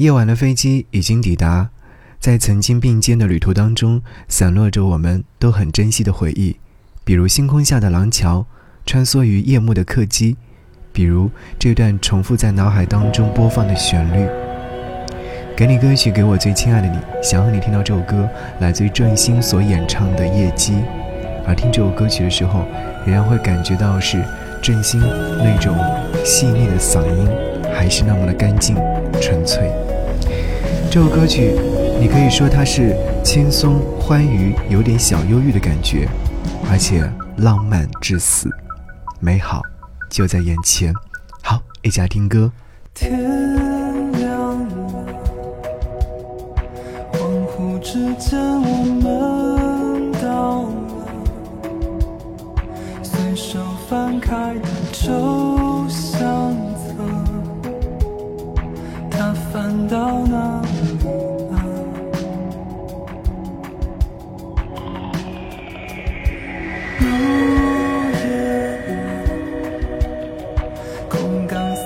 夜晚的飞机已经抵达，在曾经并肩的旅途当中，散落着我们都很珍惜的回忆，比如星空下的廊桥，穿梭于夜幕的客机，比如这段重复在脑海当中播放的旋律。给你歌曲，给我最亲爱的你，想和你听到这首歌，来自于郑兴所演唱的《夜机》，而听这首歌曲的时候，仍然会感觉到是郑兴那种细腻的嗓音，还是那么的干净。纯粹。这首歌曲，你可以说它是轻松欢愉，有点小忧郁的感觉，而且浪漫至死，美好就在眼前。好，一起来听歌。天。之间，我们到了，随手翻开的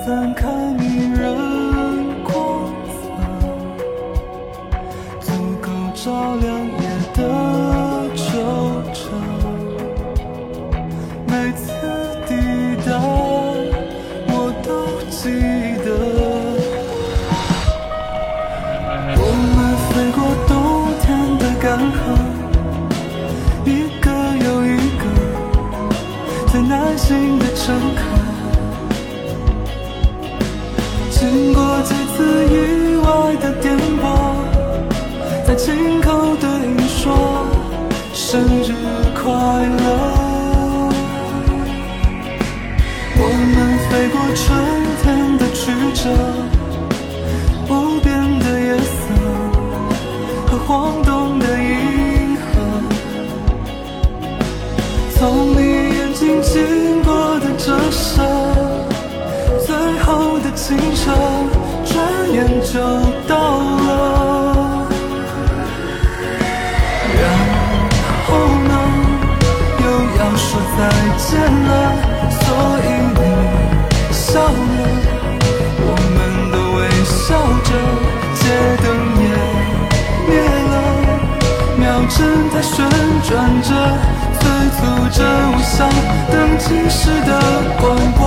散开迷人光泽足够照亮夜的惆怅每次抵达我都记得我们飞过冬天的干涸一个又一个在耐心的乘客快乐。我们飞过春天的曲折，无边的夜色和晃动的银河，从你眼睛经过的。折射，最后的清澈，转眼就见了，所以你笑了，我们都微笑着，街灯也灭了，秒针在旋转着。催促着我想等计时的广播。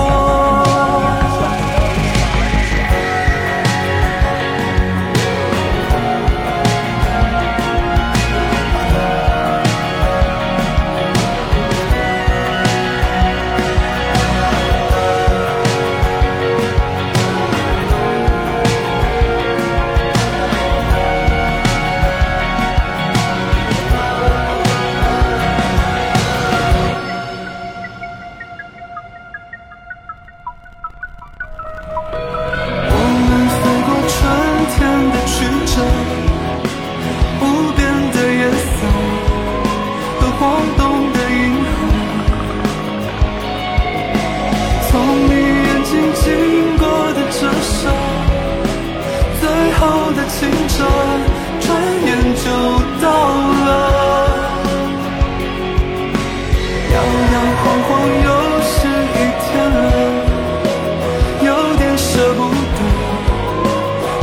舍不得，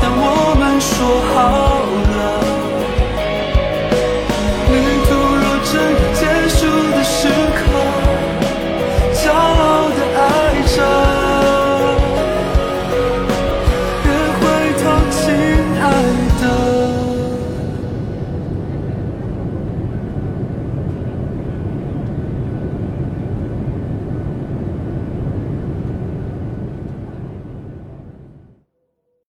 但我们说好。